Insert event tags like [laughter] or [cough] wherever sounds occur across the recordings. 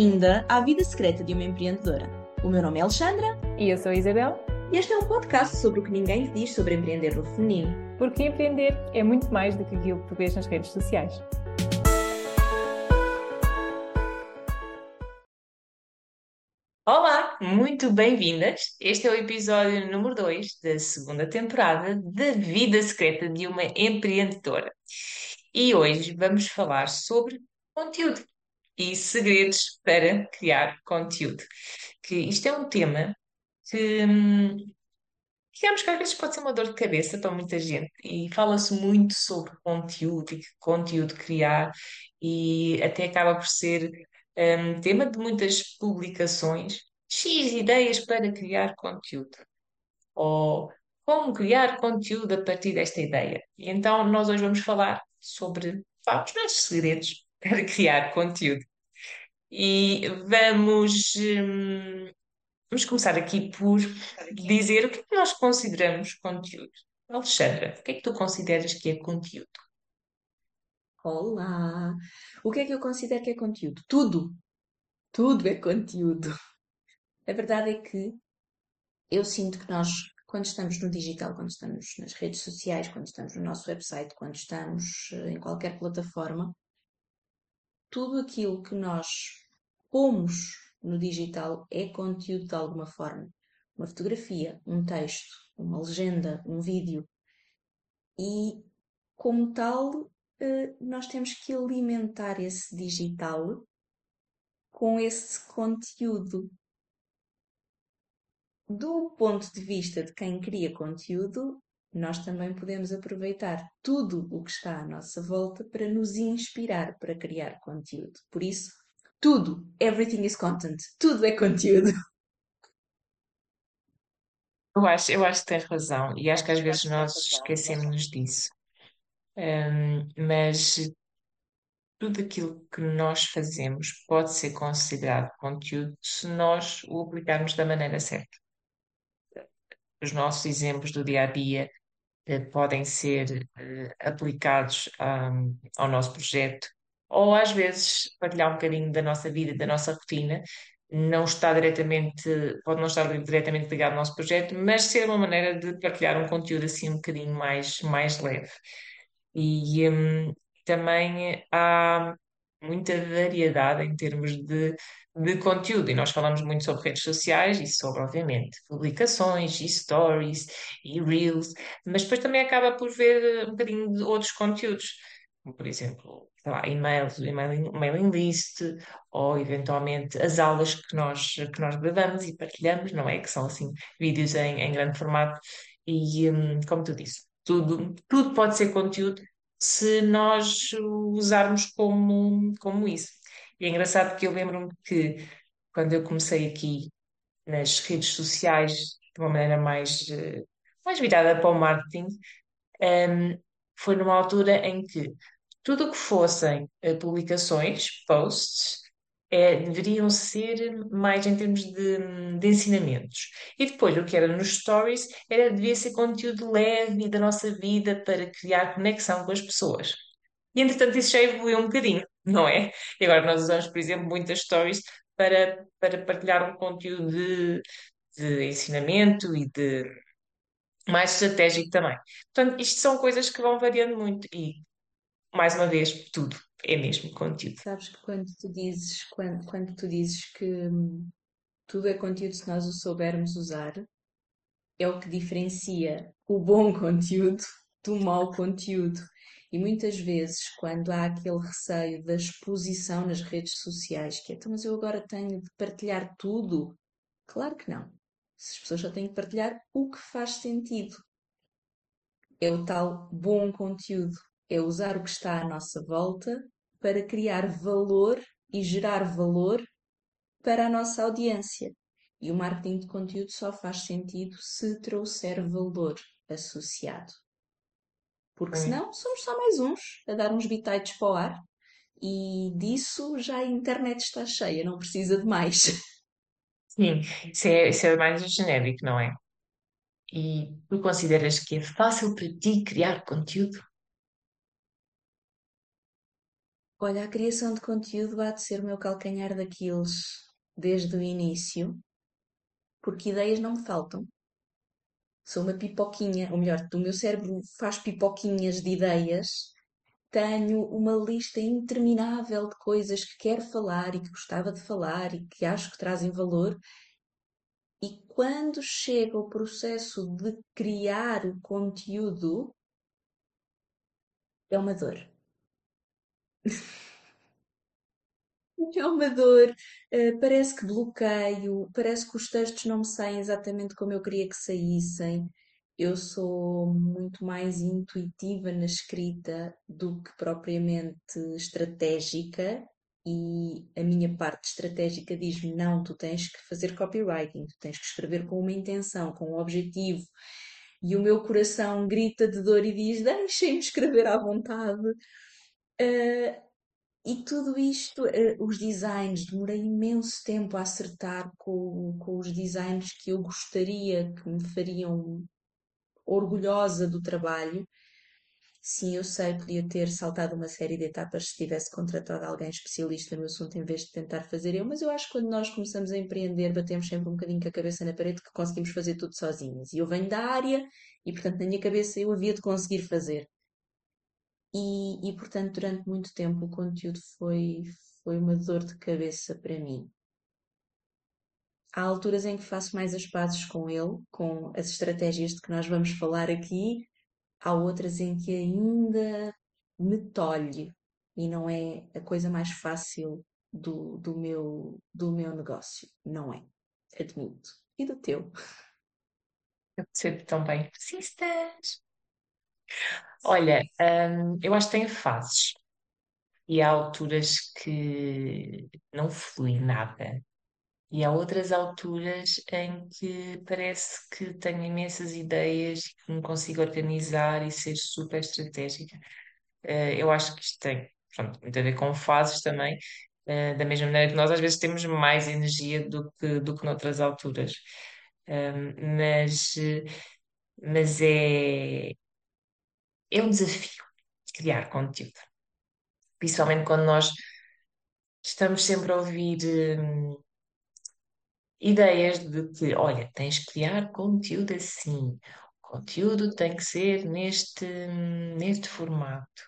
bem-vinda à vida secreta de uma empreendedora. O meu nome é Alexandra. E eu sou a Isabel. E este é um podcast sobre o que ninguém diz sobre empreender no feminino. Porque empreender é muito mais do que aquilo que tu vês nas redes sociais. Olá, muito bem-vindas. Este é o episódio número 2 da segunda temporada da Vida Secreta de uma Empreendedora. E hoje vamos falar sobre conteúdo e segredos para criar conteúdo. Que isto é um tema que, hum, digamos que às vezes pode ser uma dor de cabeça para muita gente e fala-se muito sobre conteúdo e que conteúdo criar e até acaba por ser um, tema de muitas publicações. X ideias para criar conteúdo. Ou como criar conteúdo a partir desta ideia. E então nós hoje vamos falar sobre pá, os nossos segredos [laughs] para criar conteúdo. E vamos, hum, vamos começar aqui por dizer o que é que nós consideramos conteúdo. Alexandra, o que é que tu consideras que é conteúdo? Olá! O que é que eu considero que é conteúdo? Tudo! Tudo é conteúdo. A verdade é que eu sinto que nós, quando estamos no digital, quando estamos nas redes sociais, quando estamos no nosso website, quando estamos eh, em qualquer plataforma, tudo aquilo que nós pomos no digital é conteúdo de alguma forma. Uma fotografia, um texto, uma legenda, um vídeo. E, como tal, eh, nós temos que alimentar esse digital com esse conteúdo. Do ponto de vista de quem cria conteúdo, nós também podemos aproveitar tudo o que está à nossa volta para nos inspirar para criar conteúdo. Por isso, tudo, everything is content, tudo é conteúdo. [laughs] Eu acho, eu acho que tens razão e acho que às vezes nós esquecemos disso. Um, mas tudo aquilo que nós fazemos pode ser considerado conteúdo se nós o aplicarmos da maneira certa. Os nossos exemplos do dia a dia eh, podem ser eh, aplicados ao nosso projeto, ou às vezes partilhar um bocadinho da nossa vida, da nossa rotina, não está diretamente, pode não estar diretamente ligado ao nosso projeto, mas ser uma maneira de partilhar um conteúdo assim um bocadinho mais, mais leve. E hum, também há muita variedade em termos de, de conteúdo, e nós falamos muito sobre redes sociais e sobre, obviamente, publicações e stories e reels, mas depois também acaba por ver um bocadinho de outros conteúdos, como por exemplo, sei lá, e-mails, emailing, mailing list, ou eventualmente as aulas que nós, que nós gravamos e partilhamos, não é? Que são assim vídeos em, em grande formato, e hum, como tu disse, tudo, tudo pode ser conteúdo se nós usarmos como, como isso. E é engraçado porque eu lembro-me que quando eu comecei aqui nas redes sociais de uma maneira mais, eh, mais virada para o marketing, um, foi numa altura em que tudo o que fossem uh, publicações, posts, é, deveriam ser mais em termos de, de, ensinamentos. E depois, o que era nos stories, era, devia ser conteúdo leve da nossa vida para criar conexão com as pessoas. E entretanto, isso já evoluiu um bocadinho, não é? E agora nós usamos, por exemplo, muitas stories para, para partilhar um conteúdo de, de ensinamento e de mais estratégico também. Portanto, isto são coisas que vão variando muito e, mais uma vez, tudo é mesmo conteúdo. Sabes que quando tu dizes, quando, quando tu dizes que hum, tudo é conteúdo se nós o soubermos usar, é o que diferencia o bom [laughs] conteúdo do mau conteúdo. E muitas vezes, quando há aquele receio da exposição nas redes sociais, que é, então, mas eu agora tenho de partilhar tudo. Claro que não. As pessoas só têm que partilhar o que faz sentido. É o tal bom conteúdo é usar o que está à nossa volta para criar valor e gerar valor para a nossa audiência. E o marketing de conteúdo só faz sentido se trouxer valor associado. Porque senão somos só mais uns a dar uns bitites para o ar e disso já a internet está cheia, não precisa de mais. [laughs] Sim, isso é, isso é mais genérico, não é? E tu consideras que é fácil para ti criar conteúdo? Olha, a criação de conteúdo há de ser o meu calcanhar daqueles desde o início, porque ideias não me faltam. Sou uma pipoquinha, ou melhor, o meu cérebro faz pipoquinhas de ideias. Tenho uma lista interminável de coisas que quero falar e que gostava de falar e que acho que trazem valor. E quando chega o processo de criar o conteúdo, é uma dor. [laughs] É uma dor, eh, parece que bloqueio, parece que os textos não me saem exatamente como eu queria que saíssem. Eu sou muito mais intuitiva na escrita do que propriamente estratégica, e a minha parte estratégica diz-me: não, tu tens que fazer copywriting, tu tens que escrever com uma intenção, com um objetivo. E o meu coração grita de dor e diz: deixem-me escrever à vontade. Uh, e tudo isto, uh, os designs, demorei imenso tempo a acertar com, com os designs que eu gostaria, que me fariam orgulhosa do trabalho. Sim, eu sei, podia ter saltado uma série de etapas se tivesse contratado alguém especialista no assunto em vez de tentar fazer eu, mas eu acho que quando nós começamos a empreender, batemos sempre um bocadinho com a cabeça na parede que conseguimos fazer tudo sozinhas. E eu venho da área e, portanto, na minha cabeça eu havia de conseguir fazer. E, e portanto, durante muito tempo o conteúdo foi, foi uma dor de cabeça para mim. Há alturas em que faço mais as pazes com ele, com as estratégias de que nós vamos falar aqui, há outras em que ainda me tolhe e não é a coisa mais fácil do, do, meu, do meu negócio. Não é, admito. E do teu? Eu percebo tão bem. Persistas! Olha, hum, eu acho que tem fases e há alturas que não flui nada. E há outras alturas em que parece que tenho imensas ideias e que me consigo organizar e ser super estratégica. Eh, eu acho que isto tem, pronto, muito a ver com fases também, eh, da mesma maneira que nós às vezes temos mais energia do que, do que noutras alturas. Hum, mas, eh, mas é, é um desafio criar conteúdo. Principalmente quando nós estamos sempre a ouvir hum, ideias de que, olha, tens que criar conteúdo assim, o conteúdo tem que ser neste, neste formato.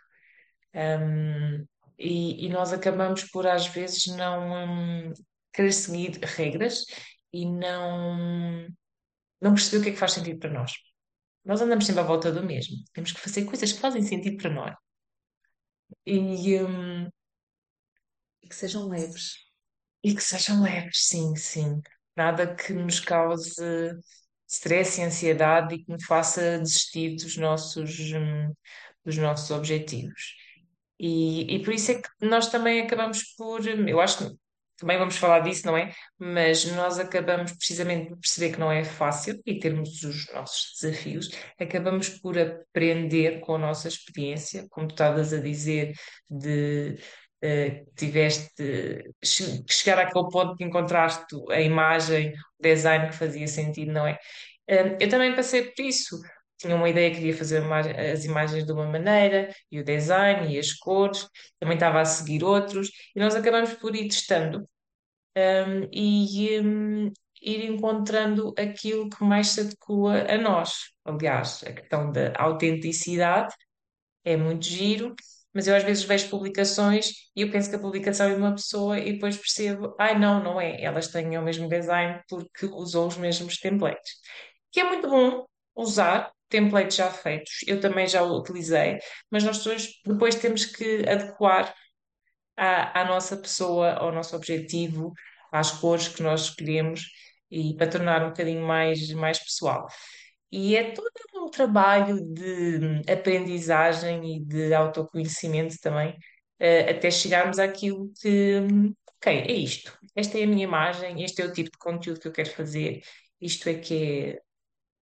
Um, e, e nós acabamos por, às vezes, não um, querer seguir regras e não, não perceber o que é que faz sentido para nós. Nós andamos sempre à volta do mesmo. Temos que fazer coisas que fazem sentido para nós. E, um, E que sejam leves. e que sejam leves, sim, sim. Nada que nos cause stress e ansiedade e que me faça desistir dos nossos, hum, dos nossos objetivos. E, e por isso é que nós também acabamos por, eu acho que também vamos falar disso, não é? Mas nós acabamos precisamente por perceber que não é fácil e termos os nossos desafios, acabamos por aprender com a nossa experiência, como tu estavas a dizer, de uh, tiveste que chegar àquele ponto que encontraste a imagem, o design que fazia sentido, não é? Uh, eu também passei por isso tinha uma ideia, queria fazer as imagens de uma maneira, e o design, e as cores, também estava a seguir outros, e nós acabamos por ir testando um, e um, ir encontrando aquilo que mais se adequa a nós. Aliás, a questão da autenticidade é muito giro, mas eu às vezes vejo publicações e eu penso que a publicação é de uma pessoa e depois percebo, ai não, não é, elas têm o mesmo design porque usou os mesmos templates. Que é muito bom usar, templates já feitos, eu também já o utilizei, mas nós depois temos que adequar à, à nossa pessoa, ao nosso objetivo, às cores que nós escolhemos e para tornar um bocadinho mais, mais pessoal. E é todo um trabalho de aprendizagem e de autoconhecimento também, eh, até chegarmos àquilo que, ok, é isto, esta é a minha imagem, este é o tipo de conteúdo que eu quero fazer, isto é que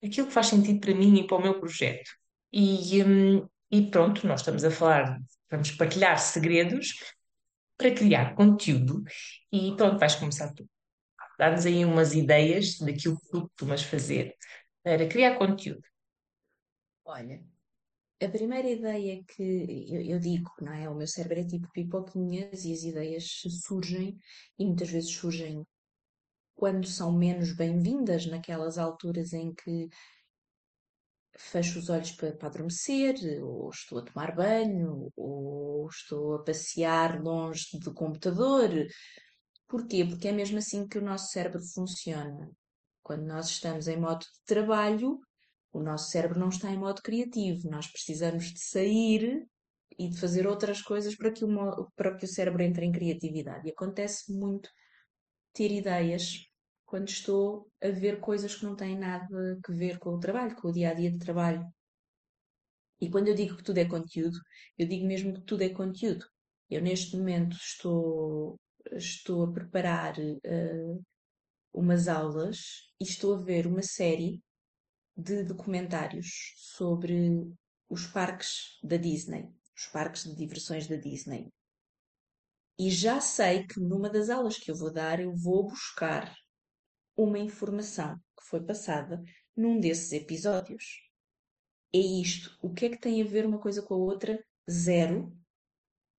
é aquilo que faz sentido para mim e para o meu projeto. E, hum, e pronto, nós estamos a falar, vamos partilhar segredos para criar conteúdo e pronto, vais começar tu. Dá-nos aí umas ideias daquilo que tu costumas fazer para criar conteúdo. Olha, a primeira ideia que eu, eu digo, não é? O meu cérebro é tipo pipoquinhas e as ideias surgem e muitas vezes surgem quando são menos bem-vindas, naquelas alturas em que fecho os olhos para, para adormecer, ou estou a tomar banho, ou estou a passear longe do computador. Porquê? Porque é mesmo assim que o nosso cérebro funciona. Quando nós estamos em modo de trabalho, o nosso cérebro não está em modo criativo. Nós precisamos de sair e de fazer outras coisas para que o, para que o cérebro entre em criatividade. E acontece muito ter ideias quando estou a ver coisas que não têm nada a ver com o trabalho, com o dia a dia de trabalho. E quando eu digo que tudo é conteúdo, eu digo mesmo que tudo é conteúdo. Eu neste momento estou, estou a preparar uh, umas aulas e estou a ver uma série de documentários sobre os parques da Disney, os parques de diversões da Disney. E já sei que numa das aulas que eu vou dar, eu vou buscar uma informação que foi passada num desses episódios. É isto. O que é que tem a ver uma coisa com a outra? Zero.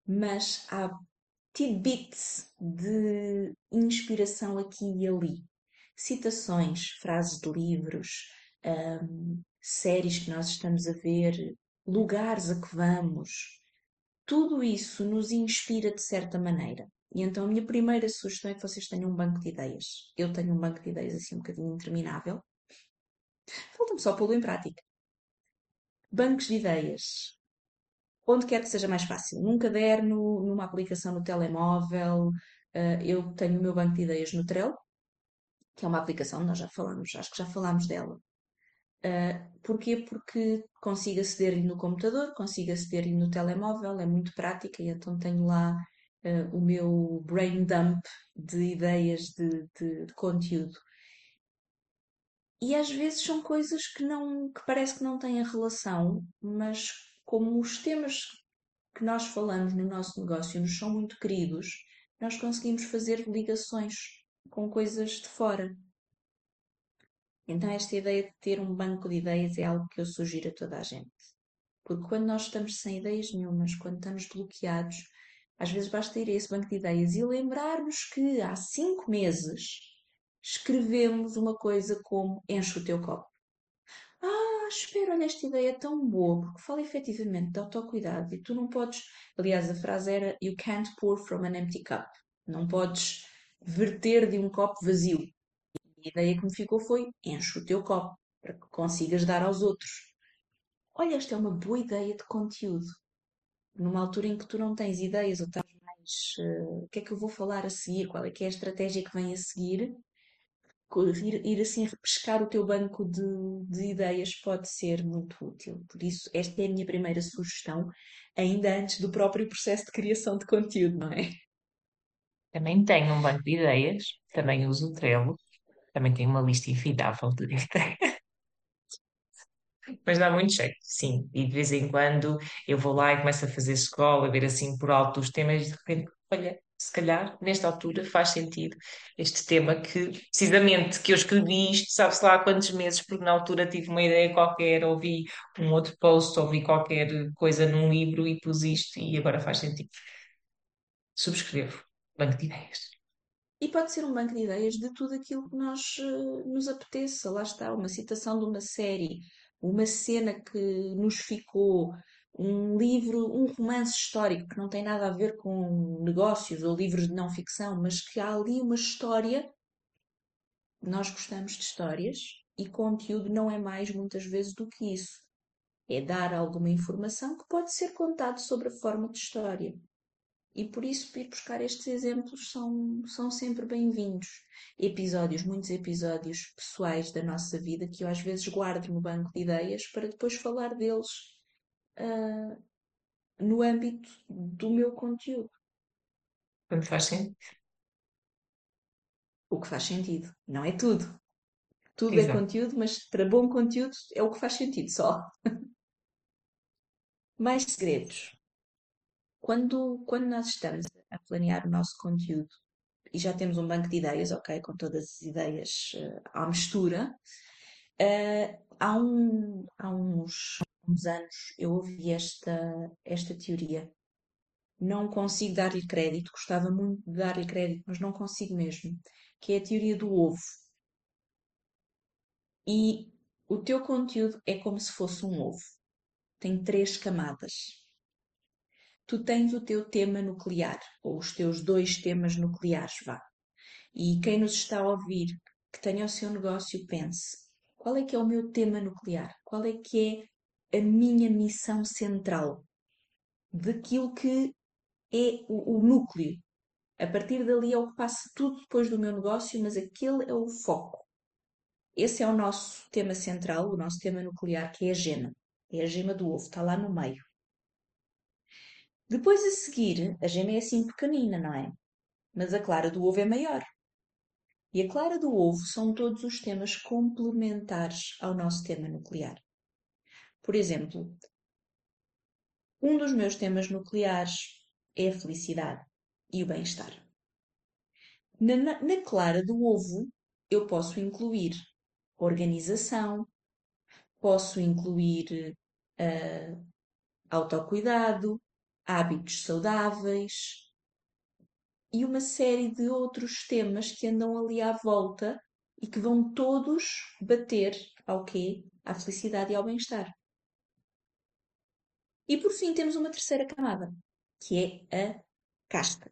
Mas há tidbits de inspiração aqui e ali. Citações, frases de livros, um, séries que nós estamos a ver, lugares a que vamos. Tudo isso nos inspira de certa maneira. E então a minha primeira sugestão é que vocês tenham um banco de ideias. Eu tenho um banco de ideias assim um bocadinho interminável. Falta-me só pô-lo em prática. Bancos de ideias. Onde quer que seja mais fácil. Num caderno, numa aplicação no telemóvel. Uh, eu tenho o meu banco de ideias no Trello, que é uma aplicação, nós já falamos, acho que já falámos dela. Uh, porquê? Porque consigo aceder-lhe no computador, consigo aceder-lhe no telemóvel, é muito prática e então tenho lá uh, o meu brain dump de ideias de, de, de, conteúdo. E às vezes são coisas que não que parece que não têm relação, mas como os temas que nós falamos no nosso negócio nos são muito queridos, nós conseguimos fazer ligações com coisas de fora. Então, esta ideia de ter um banco de ideias é algo que eu sugiro a toda a gente. Porque quando nós estamos sem ideias nenhumas, quando estamos bloqueados, às vezes basta ir a esse banco de ideias e lembrar-nos que há cinco meses escrevemos uma coisa como enche o teu copo. Ah, espera, olha, esta ideia é tão boa, porque fala efetivamente de autocuidado e tu não podes. Aliás, a frase era You can't pour from an empty cup. Não podes verter de um copo vazio. E a ideia que me ficou foi enche o teu copo para que consigas dar aos outros. Olha, esta é uma boa ideia de conteúdo numa altura em que tu não tens ideias ou estás mais uh, o que é que eu vou falar a seguir, qual é que é a estratégia que vem a seguir, ir, ir assim repescar o teu banco de, de ideias pode ser muito útil. Por isso, esta é a minha primeira sugestão, ainda antes do próprio processo de criação de conteúdo, não é? Também tenho um banco de ideias, também uso o Trello, também tenho uma lista infindável de ideias. Mas dá muito jeito, sim. E de vez em quando eu vou lá e começo a fazer escola, a ver assim por alto os temas e de repente, olha, se calhar nesta altura faz sentido este tema que, precisamente, que eu escrevi isto, sabe-se lá há quantos meses, porque na altura tive uma ideia qualquer, ouvi um outro post, ouvi qualquer coisa num livro e pus isto e agora faz sentido. Subscrevo. Banco de ideias. E pode ser um banco de ideias de tudo aquilo que nós uh, nos apeteça. Lá está, uma citação de uma série, uma cena que nos ficou, um livro, um romance histórico que não tem nada a ver com negócios ou livros de não ficção, mas que há ali uma história. Nós gostamos de histórias e conteúdo não é mais muitas vezes do que isso. É dar alguma informação que pode ser contado sobre a forma de história. E por isso ir buscar estes exemplos são, são sempre bem-vindos. Episódios, muitos episódios pessoais da nossa vida que eu às vezes guardo no banco de ideias para depois falar deles uh, no âmbito do meu conteúdo. Quando faz sentido. O que faz sentido. Não é tudo. Tudo é Exato. é conteúdo, mas para bom conteúdo é o que faz sentido só. [laughs] Mais segredos. Quando, quando nós estamos a planear o nosso conteúdo e já temos um banco de ideias, ok, com todas as ideias uh, à mistura, uh, há, um, há uns uns anos eu ouvi esta, esta teoria. Não consigo dar-lhe crédito, gostava muito de dar-lhe crédito, mas não consigo mesmo. Que é a teoria do ovo. E o teu conteúdo é como se fosse um ovo. Tem três camadas. Tu tens o teu tema nuclear, ou os teus dois temas nucleares, vá. E quem nos está a ouvir, que tenha o seu negócio, pense: qual é que é o meu tema nuclear? Qual é que é a minha missão central? Daquilo que é o, o núcleo. A partir dali é o que passa tudo depois do meu negócio, mas aquele é o foco. Esse é o nosso tema central, o nosso tema nuclear, que é a gema. É a gema do ovo, está lá no meio. Depois a seguir, a gema é assim pequenina, não é? Mas a clara do ovo é maior. E a clara do ovo são todos os temas complementares ao nosso tema nuclear. Por exemplo, um dos meus temas nucleares é a felicidade e o bem-estar. Na, na, clara do ovo, eu posso incluir organização, posso incluir uh, autocuidado, hábitos saudáveis e uma série de outros temas que andam ali à volta e que vão todos bater ao quê? À felicidade e ao bem-estar. E por fim temos uma terceira camada, que é a casca.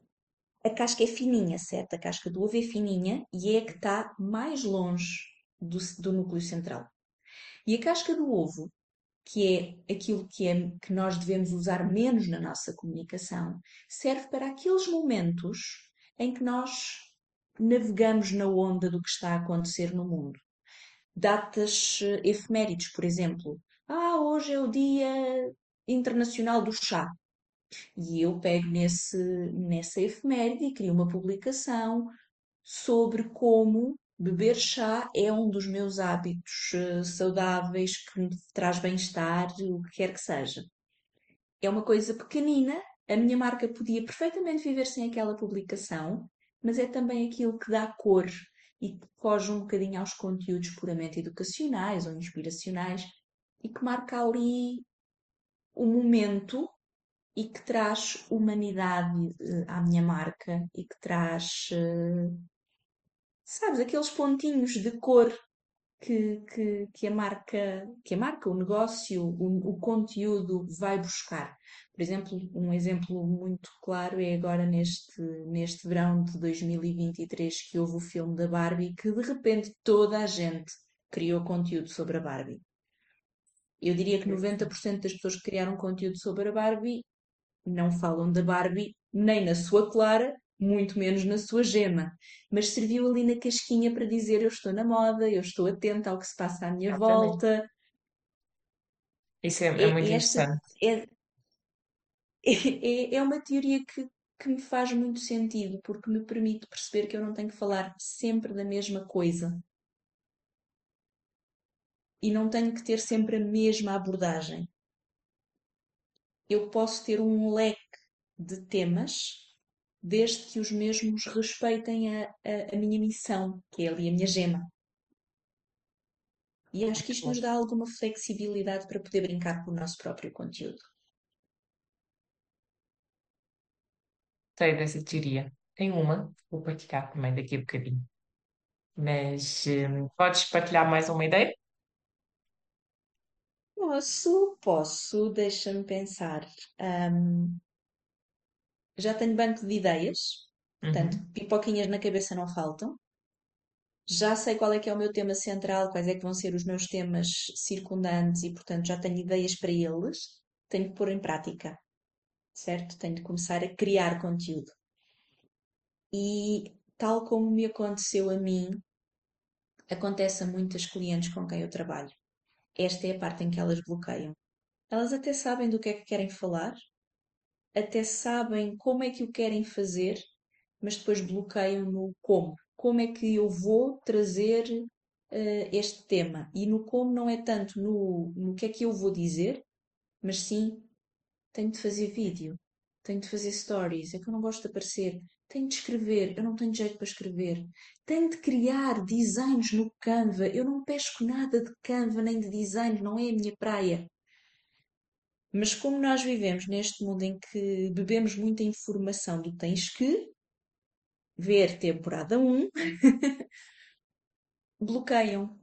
A casca é fininha, certo? A casca do ovo é fininha e é a que está mais longe do, do núcleo central. E a casca do ovo, que é aquilo que, é, que nós devemos usar menos na nossa comunicação, serve para aqueles momentos em que nós navegamos na onda do que está a acontecer no mundo. Datas eh, efemérides, por exemplo. Ah, hoje é o Dia Internacional do Chá. E eu pego nesse, nessa efeméride e crio uma publicação sobre como beber chá é um dos meus hábitos uh, saudáveis que me traz bem-estar, o que quer que seja. É uma coisa pequenina, a minha marca podia perfeitamente viver sem aquela publicação, mas é também aquilo que dá cor e que foge um bocadinho aos conteúdos puramente educacionais ou inspiracionais e que marca ali o momento e que traz humanidade uh, à minha marca e que traz uh, sabes, aqueles pontinhos de cor que, que, que, a marca, que a marca, o negócio, o, o, conteúdo vai buscar. Por exemplo, um exemplo muito claro é agora neste, neste verão de 2023 que houve o filme da Barbie que de repente toda a gente criou conteúdo sobre a Barbie. Eu diria que 90% das pessoas que criaram conteúdo sobre a Barbie não falam da Barbie nem na sua clara, muito menos na sua gema, mas serviu ali na casquinha para dizer eu estou na moda, eu estou atenta ao que se passa à minha Exatamente. volta. Isso é, é, é muito interessante. É, é, é uma teoria que, que me faz muito sentido, porque me permite perceber que eu não tenho que falar sempre da mesma coisa. E não tenho que ter sempre a mesma abordagem. Eu posso ter um leque de temas desde que os mesmos respeitem a, a, a minha missão, que é ali a minha gema. E acho que isto nos dá alguma flexibilidade para poder brincar com o nosso próprio conteúdo. Sei dessa teoria. Tem uma, vou partilhar também daqui a bocadinho. Mas hum, podes partilhar mais uma ideia? Posso, posso, deixa-me pensar. Um, já tenho banco de ideias, portanto, uhum. pipoquinhas na cabeça não faltam. Já sei qual é que é o meu tema central, quais é que vão ser os meus temas circundantes e, portanto, já tenho ideias para eles. Tenho que pôr em prática, certo? Tenho de começar a criar conteúdo. E tal como me aconteceu a mim, acontece a muitas clientes com quem eu trabalho. Esta é a parte em que elas bloqueiam. Elas até sabem do que é que querem falar, até sabem como é que o querem fazer, mas depois bloqueiam no como. Como é que eu vou trazer uh, este tema? E no como não é tanto no, no que é que eu vou dizer, mas sim tenho de fazer vídeo, tenho de fazer stories, é que eu não gosto de aparecer, tenho de escrever, eu não tenho jeito para escrever, tenho de criar designs no Canva, eu não pesco nada de Canva nem de designs, não é a minha praia. Mas como nós vivemos neste mundo em que bebemos muita informação do tens que ver temporada 1, [laughs] bloqueiam.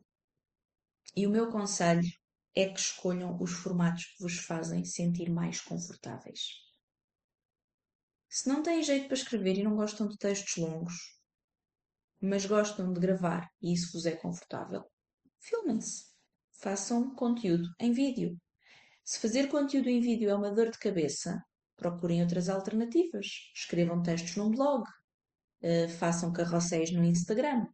E o meu conselho é que escolham os formatos que vos fazem sentir mais confortáveis. Se não têm jeito para escrever e não gostam de textos longos, mas gostam de gravar e isso vos é confortável, filmem-se. Façam conteúdo em vídeo. Se fazer conteúdo em vídeo é uma dor de cabeça, procurem outras alternativas. Escrevam textos num blog, uh, façam carrosséis no Instagram.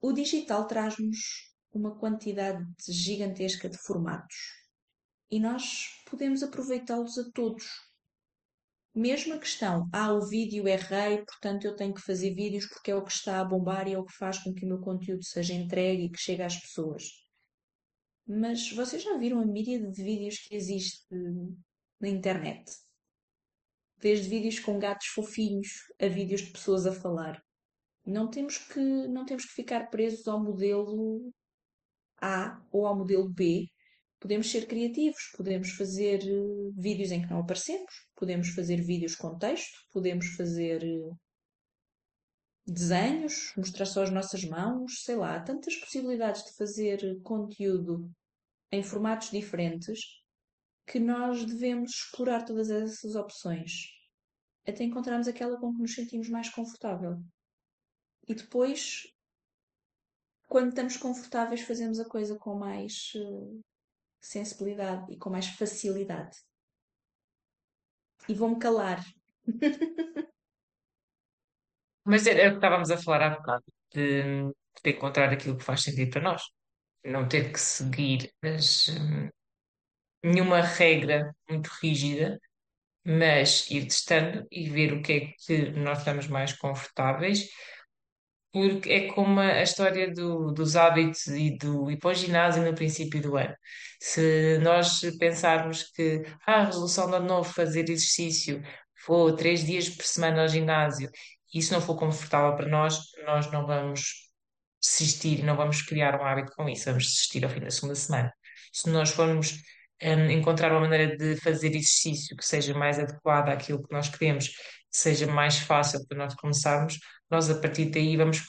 O digital traz-nos uma quantidade gigantesca de formatos e nós podemos aproveitá-los a todos. Mesmo a questão, ah, o vídeo é rei, portanto eu tenho que fazer vídeos porque é o que está a bombar e é o que faz com que o meu conteúdo seja entregue e que chegue às pessoas. Mas vocês já viram a mídia de vídeos que existe na internet? Desde vídeos com gatos fofinhos a vídeos de pessoas a falar. Não temos que, não temos que ficar presos ao modelo A ou ao modelo B. Podemos ser criativos, podemos fazer eh, vídeos em que não aparecemos, podemos fazer vídeos com texto, podemos fazer eh, desenhos, mostrar só as nossas mãos, sei lá, há tantas possibilidades de fazer conteúdo em formatos diferentes que nós devemos explorar todas essas opções até encontrarmos aquela com que nos sentimos mais confortável. E depois, quando estamos confortáveis, fazemos a coisa com mais uh, sensibilidade e com mais facilidade. E vou-me calar. [laughs] Mas era o que estávamos a falar há bocado, de, de encontrar aquilo que faz sentido para nós não ter que seguir as, hum, nenhuma regra muito rígida, mas ir testando e ver o que é que nós estamos mais confortáveis, porque é como a, história do- dos hábitos e do ir para o ginásio no princípio do ano. Se nós pensarmos que ah, a resolução de ano novo fazer exercício for três dias por semana ao ginásio, e isso não for confortável para nós, nós não vamos desistir, não vamos criar um hábito com isso, vamos desistir ao fim da segunda semana. Se nós formos um, encontrar uma maneira de fazer exercício que seja mais adequada àquilo que nós queremos, que seja mais fácil para nós começarmos, nós a partir daí vamos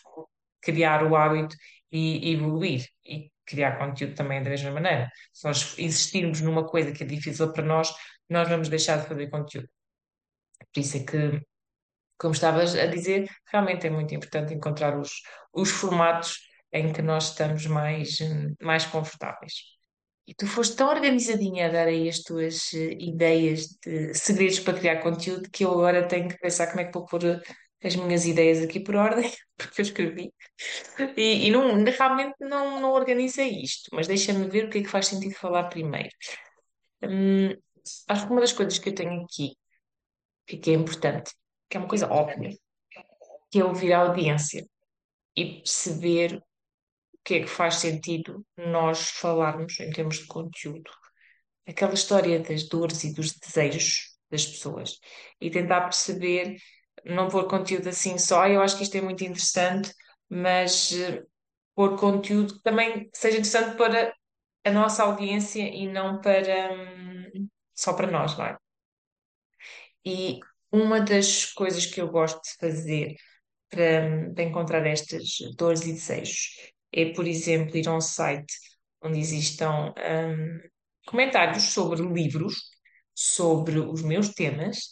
criar o hábito e, evoluir e criar conteúdo também da mesma maneira. Se nós insistirmos numa coisa que é difícil para nós, nós vamos deixar de fazer conteúdo. Por isso é que como estavas a dizer, realmente é muito importante encontrar os, os formatos em que nós estamos mais, mais confortáveis. E tu foste tão organizadinha a dar aí as tuas eh, ideias de segredos para criar conteúdo que eu agora tenho que pensar como é que vou pôr eh, as minhas ideias aqui por ordem, [laughs] porque eu escrevi. E, e não, realmente não, não organizei isto, mas deixa-me ver o que é que faz sentido falar primeiro. Hum, acho que uma das coisas que eu tenho aqui, e que é importante, que é uma coisa óbvia, que é ouvir a audiência e perceber o que é que faz sentido nós falarmos em termos de conteúdo. Aquela história das dores e dos desejos das pessoas e tentar perceber, não pôr conteúdo assim só, eu acho que isto é muito interessante, mas uh, pôr conteúdo que também seja interessante para a nossa audiência e não para um, só para nós, não é? E uma das coisas que eu gosto de fazer para, para encontrar estas dores e desejos é, por exemplo, ir a um site onde existam um, comentários sobre livros, sobre os meus temas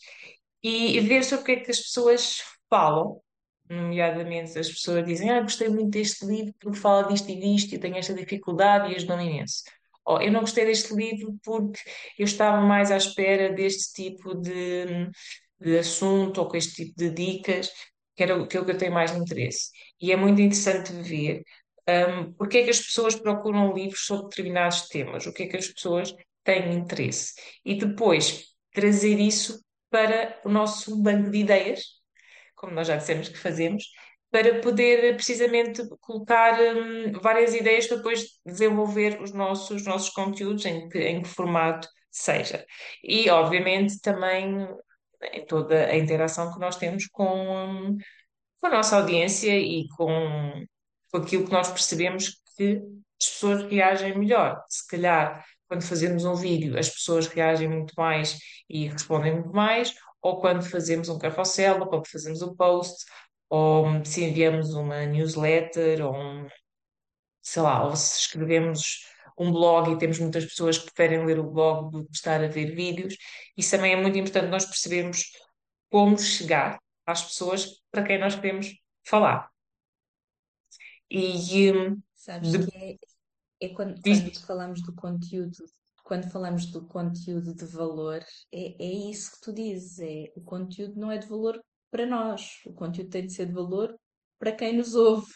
e ver sobre o que é que as pessoas falam. Nomeadamente, as pessoas dizem: Ah, gostei muito deste livro porque fala disto e disto, e tenho esta dificuldade e ajudou-me imenso. Ou eu não gostei deste livro porque eu estava mais à espera deste tipo de, de assunto ou com este tipo de dicas, que era aquilo que eu tenho mais interesse. E é muito interessante ver um, porque é que as pessoas procuram livros sobre determinados temas, o que é que as pessoas têm interesse. E depois trazer isso para o nosso banco de ideias, como nós já dissemos que fazemos, para poder precisamente colocar um, várias ideias para depois desenvolver os nossos, os nossos conteúdos, em que, em que formato seja. E, obviamente, também em toda a interação que nós temos com, com a nossa audiência e com, com aquilo que nós percebemos que as pessoas reagem melhor. Se calhar, quando fazemos um vídeo, as pessoas reagem muito mais e respondem muito mais, ou quando fazemos um carrossel, ou quando fazemos um post, ou se enviamos uma newsletter, ou um, sei lá, ou se escrevemos um blog e temos muitas pessoas que preferem ler o blog do que estar a ver vídeos. Isso também é muito importante nós percebermos como chegar às pessoas para quem nós queremos falar. E hum, Sabes de, que é, é quando, quando falamos do conteúdo, quando falamos do conteúdo de valor, é, é isso que tu dizes, é o conteúdo não é de valor para nós, o conteúdo tem de ser de valor para quem nos ouve.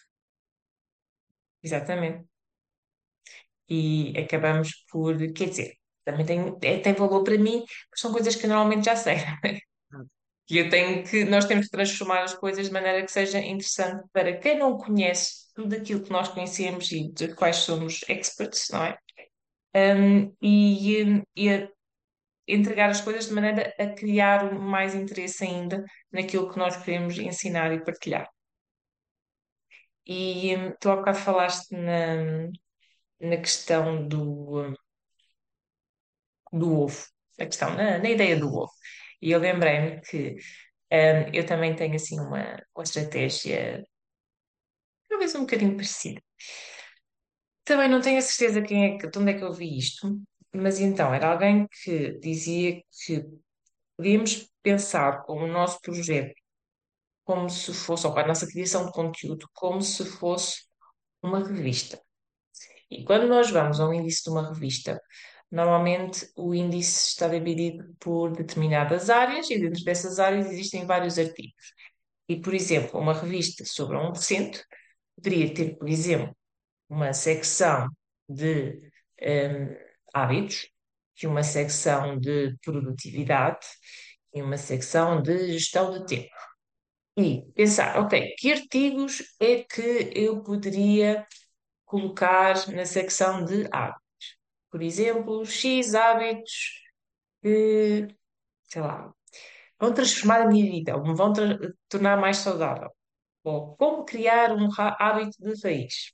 exatamente. E acabamos por, quer dizer, também tem, é- tem valor para mim, porque são coisas que eu normalmente já sei. E eu tenho que, nós temos que transformar as coisas de maneira que seja interessante para quem não conhece tudo aquilo que nós conhecemos e de quais somos experts, não é? Um, e, hum, e entregar as coisas de maneira a criar mais interesse ainda naquilo que nós queremos ensinar e partilhar. E hum, tu há bocado falaste na, na questão do, do ovo, a questão, na, na ideia do ovo. E eu lembrei-me que hum, eu também tenho assim uma, uma estratégia talvez um bocadinho parecida. Também não tenho a certeza quem é de onde é que eu vi isto, mas então era alguém que dizia que podíamos pensar como o nosso projeto como se fosse, ou a nossa criação de conteúdo, como se fosse uma revista. E quando nós vamos ao índice de uma revista, normalmente o índice está dividido por determinadas áreas e dentro dessas áreas existem vários artigos. E, por exemplo, uma revista sobre um docente poderia ter, por exemplo, uma secção de hum, hábitos, e uma secção de produtividade e uma secção de gestão de tempo. E pensar, ok, que artigos é que eu poderia colocar na secção de hábitos? Por exemplo, X hábitos que, sei lá, vão transformar a minha vida, ou me vão tornar mais saudável. Ou como criar um hábito de raiz.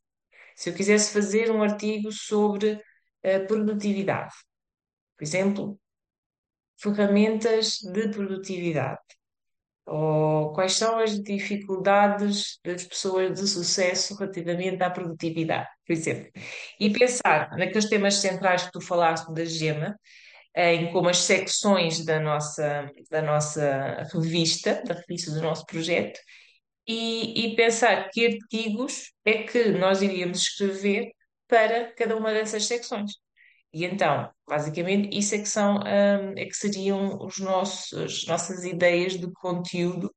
Se eu quisesse fazer um artigo sobre a produtividade, por exemplo, ferramentas de produtividade. Ou quais são as dificuldades das pessoas de sucesso relativamente à produtividade, por exemplo. E pensar naqueles temas centrais que tu falaste da GEMA, em como as secções da nossa, da nossa revista, da revista do nosso projeto, e, e pensar que artigos é que nós iríamos escrever para cada uma dessas secções. E então, basicamente, isso é que são, hum, é que seriam os nossos, as nossas ideias de conteúdo,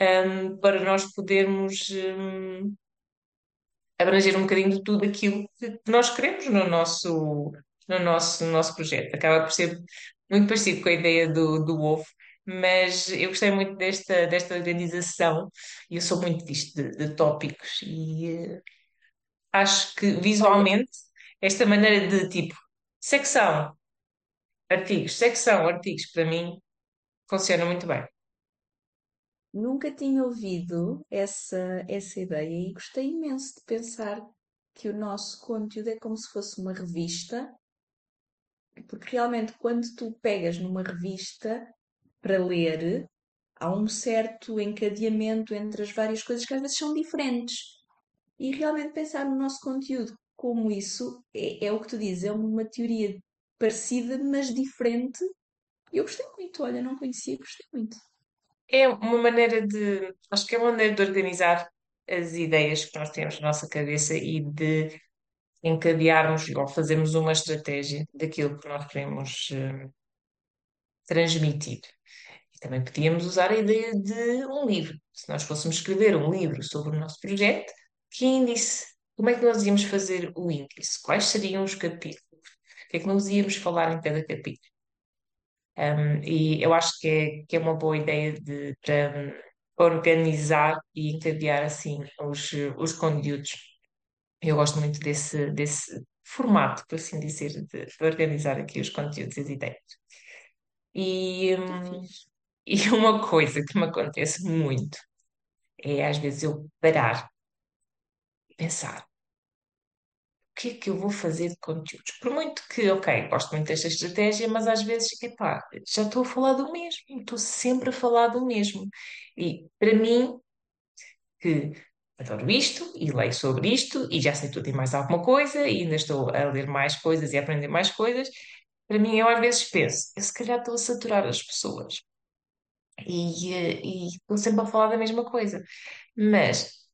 hum, para nós podermos, hum, abranger um bocadinho de tudo aquilo que nós queremos no nosso, no nosso, no nosso projeto. Acaba por ser muito parecido com a ideia do, do ovo, mas eu gostei muito desta, desta organização e eu sou muito disto, de, de tópicos, e eh, acho que visualmente esta maneira de tipo secção, artigos, secção, artigos, para mim funciona muito bem. nunca tinha ouvido essa, essa ideia e gostei imenso de pensar que o nosso conteúdo é como se fosse uma revista, porque realmente quando tu pegas numa revista para ler, há um certo encadeamento entre as várias coisas que às vezes são diferentes. E realmente pensar no nosso conteúdo como isso é, é o que tu dizes, é uma teoria parecida, mas diferente. Eu gostei muito, olha, não conhecia, gostei muito. É uma maneira de, acho que é uma maneira de organizar as ideias que nós temos na nossa cabeça e de encadearmos ou fazermos uma estratégia daquilo que nós queremos eh, transmitir. E também podíamos usar a ideia de um livro. Se nós fôssemos escrever um livro sobre o nosso projeto, que índice? Como é que nós íamos fazer o índice? Quais seriam os capítulos? O que é que nós íamos falar em cada capítulo? Um, e eu acho que é, que é uma boa ideia de, para organizar e encadear assim os, os conteúdos. Eu gosto muito desse, desse formato, por assim dizer, de, de organizar aqui os conteúdos e as ideias. E, fixe. [laughs] e uma coisa que me acontece muito é às vezes eu parar e pensar, que é que eu vou fazer de conteúdos? Por muito que, ok, gosto muito desta estratégia, mas às vezes, epá, já estou a falar do mesmo, estou sempre a falar do mesmo. E para mim, que adoro isto e leio sobre isto e já sei tudo e mais alguma coisa e ainda estou a ler mais coisas e a aprender mais coisas, para mim, eu às vezes penso, eu se calhar estou a saturar as pessoas e, eh, e estou sempre a falar da mesma coisa. Mas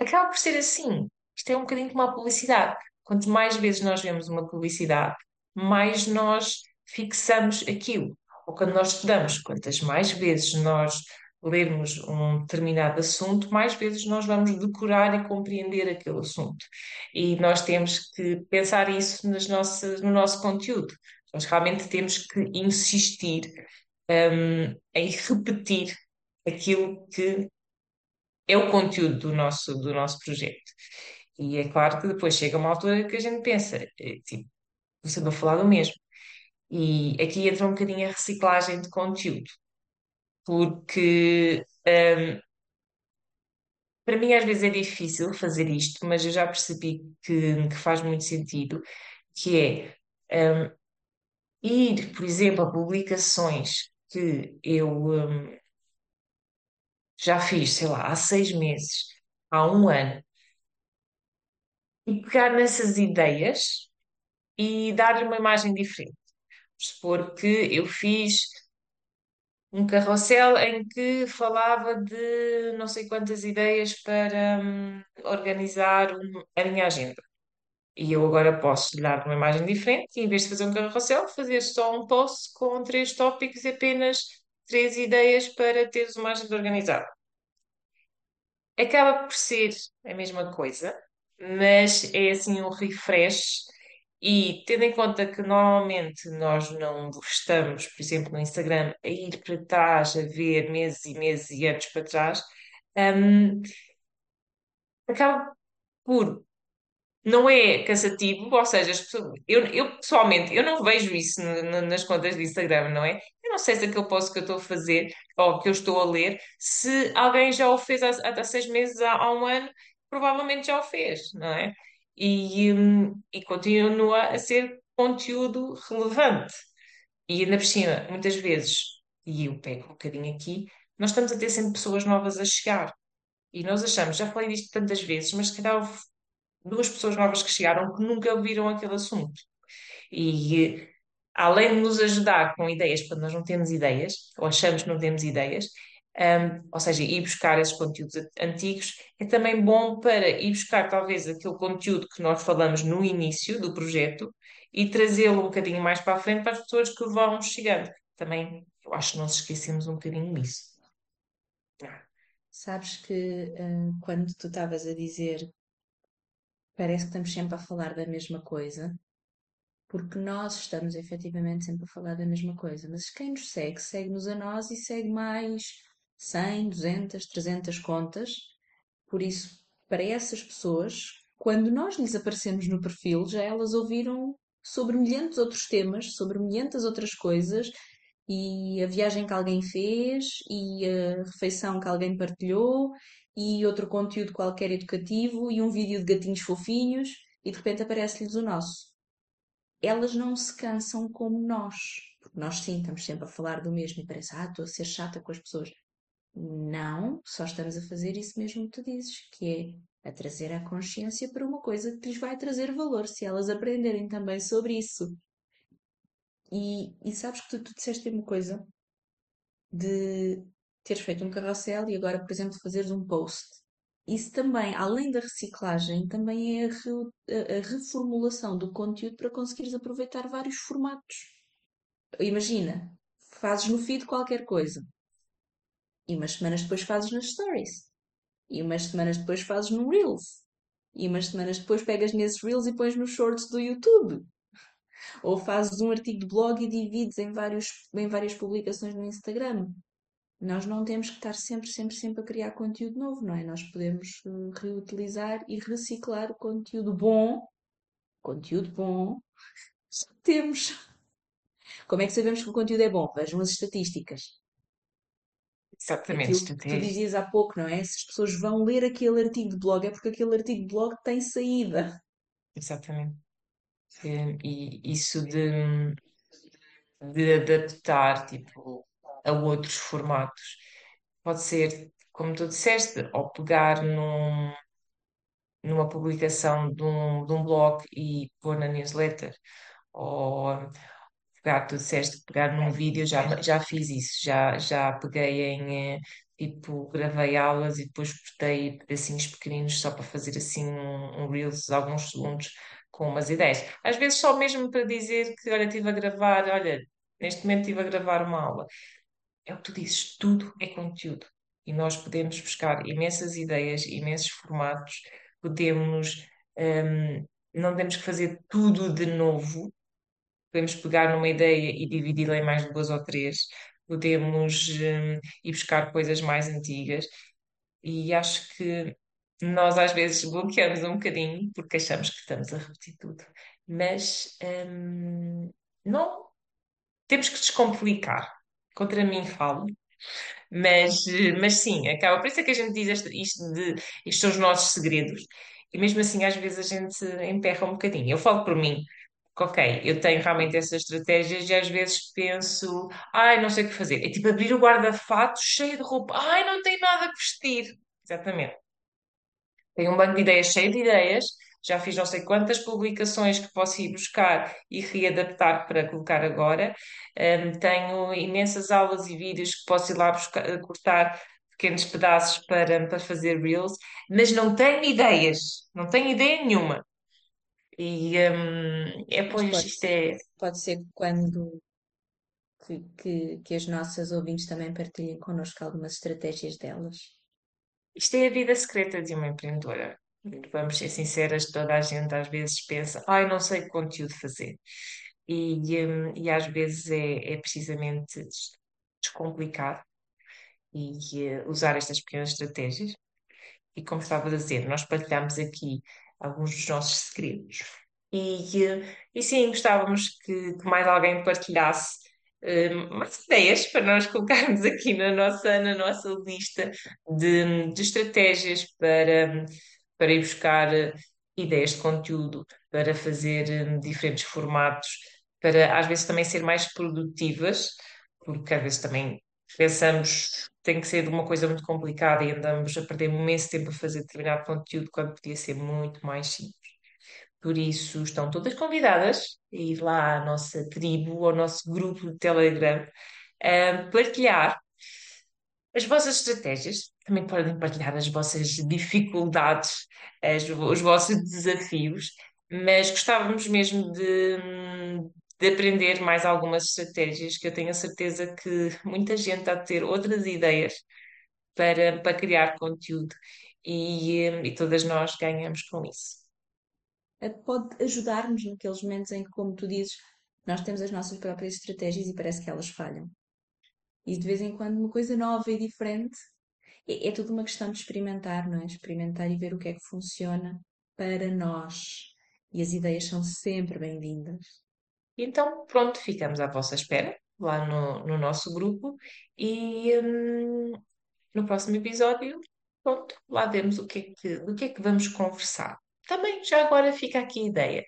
acaba por ser assim. Isto é um bocadinho como a publicidade. Quanto mais vezes nós vemos uma publicidade, mais nós fixamos aquilo. Ou quando nós estudamos, quantas mais vezes nós lermos um determinado assunto, mais vezes nós vamos decorar e compreender aquele assunto. E nós temos que pensar isso nas nossas, no nosso conteúdo. Nós realmente temos que insistir, hum, em repetir aquilo que é o conteúdo do nosso, do nosso projeto. E é claro que depois chega uma altura que a gente pensa, eh, tipo, você vai falar do mesmo. E aqui entra um bocadinho a reciclagem de conteúdo, porque hum, para mim às vezes é difícil fazer isto, mas eu já percebi que, que faz muito sentido, que é hum, ir, por exemplo, a publicações que eu hum, já fiz, sei lá, há seis meses, há um ano, e pegar nessas ideias e dar-lhe uma imagem diferente. Supor que eu fiz um carrossel em que falava de não sei quantas ideias para hum, organizar um- a minha agenda. E eu agora posso lhe dar uma imagem diferente e, em vez de fazer um carrossel, fazer só um post com três tópicos e apenas três ideias para teres uma agenda organizada. Acaba por ser a mesma coisa, mas é assim um refresh. E tendo em conta que normalmente nós não estamos, por exemplo, no Instagram, a ir para trás, a ver meses e meses e anos para trás, hum, acaba por não é cansativo, ou seja, as pessoas- eu, eu pessoalmente eu não vejo isso no- no- nas contas de Instagram, não é? Eu não sei se aquele post que eu estou a fazer ou que eu estou a ler, se alguém já o fez há, há seis meses, há, há um ano, provavelmente já o fez, não é? E, hum, e continua a ser conteúdo relevante. E ainda por cima, muitas vezes, e eu pego um bocadinho aqui, nós estamos a ter sempre pessoas novas a chegar. E nós achamos, já falei disto tantas vezes, mas se calhar houve duas pessoas novas que chegaram que nunca ouviram aquele assunto. E além de nos ajudar com ideias, quando nós não temos ideias, ou achamos que não temos ideias, hum, ou seja, ir buscar esses conteúdos antigos, é também bom para ir buscar talvez aquele conteúdo que nós falamos no início do projeto e trazê-lo um bocadinho mais para a frente para as pessoas que vão chegando. Também, eu acho que nós esquecemos um bocadinho disso. Sabes que quando tu estavas a dizer, parece que estamos sempre a falar da mesma coisa, porque nós estamos efetivamente sempre a falar da mesma coisa, mas quem nos segue, segue-nos a nós e segue mais 100, 200, 300 contas. Por isso, para essas pessoas, quando nós lhes aparecemos no perfil, já elas ouviram sobre milhares de outros temas, sobre milhares outras coisas, e a viagem que alguém fez, e a refeição que alguém partilhou, e outro conteúdo qualquer educativo, e um vídeo de gatinhos fofinhos, e de repente aparece-lhes o nosso elas não se cansam como nós. Porque nós sim, estamos sempre a falar do mesmo e parece, ah, estou a ser chata com as pessoas. Não, só estamos a fazer isso mesmo que tu dizes, que é a trazer a consciência para uma coisa que lhes vai trazer valor, se elas aprenderem também sobre isso. E, e sabes que tu, tu disseste uma coisa de teres feito um carrossel e agora, por exemplo, fazeres um post. Isso também, além da reciclagem, também é a, re- a reformulação do conteúdo para conseguires aproveitar vários formatos. Imagina, fazes no feed qualquer coisa e umas semanas depois fazes nas stories e umas semanas depois fazes no Reels e umas semanas depois pegas nesses Reels e pões nos shorts do YouTube. [laughs] Ou fazes um artigo de blog e divides em, vários, em várias publicações no Instagram. Nós não temos que estar sempre, sempre, sempre a criar conteúdo novo, não é? Nós podemos eh, reutilizar e reciclar o conteúdo bom, conteúdo bom, [laughs] temos. [laughs] Como é que sabemos que o conteúdo é bom? Vejam as estatísticas. Exatamente, Aquilo que tu até dizias há pouco, não é? Se as pessoas vão ler aquele artigo de blog, é porque aquele artigo de blog tem saída. exatamente. E isso de, de adaptar, tipo, a outros formatos. Pode ser, como tu disseste, ou pegar num, numa publicação de um, de um blog e pôr na newsletter, ou pegar, tu disseste, pegar num vídeo, já, já fiz isso, já, já peguei em, eh, tipo, gravei aulas e depois cortei pedacinhos pequeninos só para fazer assim um, um Reels, alguns segundos, com umas ideias. Às vezes só mesmo para dizer que, olha, estive a gravar, olha, neste momento estive a gravar uma aula. É o que tu dizes, tudo é conteúdo. E nós podemos buscar imensas ideias, imensos formatos, podemos, hum, não temos que fazer tudo de novo, podemos pegar numa ideia e dividi-la em mais duas ou três, podemos, hum, ir buscar coisas mais antigas, e acho que nós às vezes bloqueamos um bocadinho porque achamos que estamos a repetir tudo, mas, hum, não, temos que descomplicar. Contra mim falo, mas, eh, mas sim, acaba. Por isso é que a gente diz isto, isto de estes são os nossos segredos. E mesmo assim, às vezes a gente emperra um bocadinho. Eu falo por mim, ok, eu tenho realmente essas estratégias e às vezes penso, ai, não sei o que fazer. É tipo abrir o guarda-fato cheio de roupa, ai, não tenho nada a vestir. Exatamente. Tenho um banco de ideias cheio de ideias, já fiz não sei quantas publicações que posso ir buscar e readaptar para colocar agora. Um, tenho imensas aulas e vídeos que posso ir lá buscar, cortar pequenos pedaços para, para fazer reels, mas não tenho ideias, não tenho ideia nenhuma. E um, é pois, pode, isto é, pode ser quando que, que, que as nossas ouvintes também partilhem connosco algumas estratégias delas. isto é a vida secreta de uma empreendedora. Vamos ser sinceras, toda a gente às vezes pensa, ai, não sei que conteúdo fazer. E, hum, e às vezes é, é precisamente des- descomplicar e eh, usar estas pequenas estratégias. E como estava a dizer, nós partilhamos aqui alguns dos nossos segredos. E, eh, e sim, gostávamos que, que mais alguém partilhasse eh, mais ideias para nós colocarmos aqui na nossa, na nossa lista de, de estratégias para, para ir buscar eh, ideias de conteúdo, para fazer diferentes formatos, para às vezes também ser mais produtivas, porque às vezes também pensamos tem que ser uma coisa muito complicada e andamos a perder imenso tempo a fazer determinado conteúdo quando podia ser muito mais simples. Por isso, estão todas convidadas a ir lá à nossa tribo, ao nosso grupo de Telegram, a partilhar as vossas estratégias. Também podem partilhar as vossas dificuldades, as- os vossos desafios, mas gostávamos mesmo de, de aprender mais algumas estratégias, que eu tenho a certeza que muita gente está a ter outras ideias para, para criar conteúdo e, e todas nós ganhamos com isso. Pode ajudar-nos naqueles momentos em que, como tu dizes, nós temos as nossas próprias estratégias e parece que elas falham. E de vez em quando uma coisa nova e diferente é, é tudo uma questão de experimentar, não é? Experimentar e ver o que é que funciona para nós. E as ideias são sempre bem-vindas. Então, pronto, ficamos à vossa espera lá no, no nosso grupo e hum, no próximo episódio, pronto, lá vemos o que é que, do que é que vamos conversar. Também já agora fica aqui a ideia.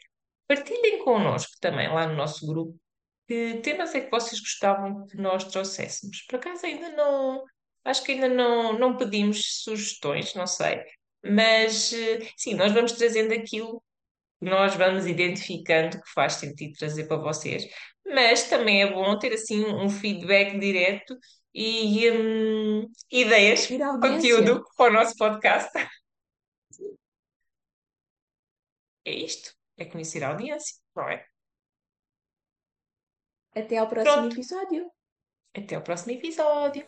Partilhem connosco também lá no nosso grupo que temas é que vocês gostavam que nós trouxéssemos. Por acaso ainda não, acho que ainda não, não pedimos sugestões, não sei. Mas eh, sim, nós vamos trazendo aquilo nós vamos identificando que faz sentido trazer para vocês. Mas também é bom ter assim um feedback direto e hum, ideias, conteúdo para o nosso podcast. É isto, é conhecer a audiência, não é? Até ao próximo Pronto, episódio. até o próximo episódio.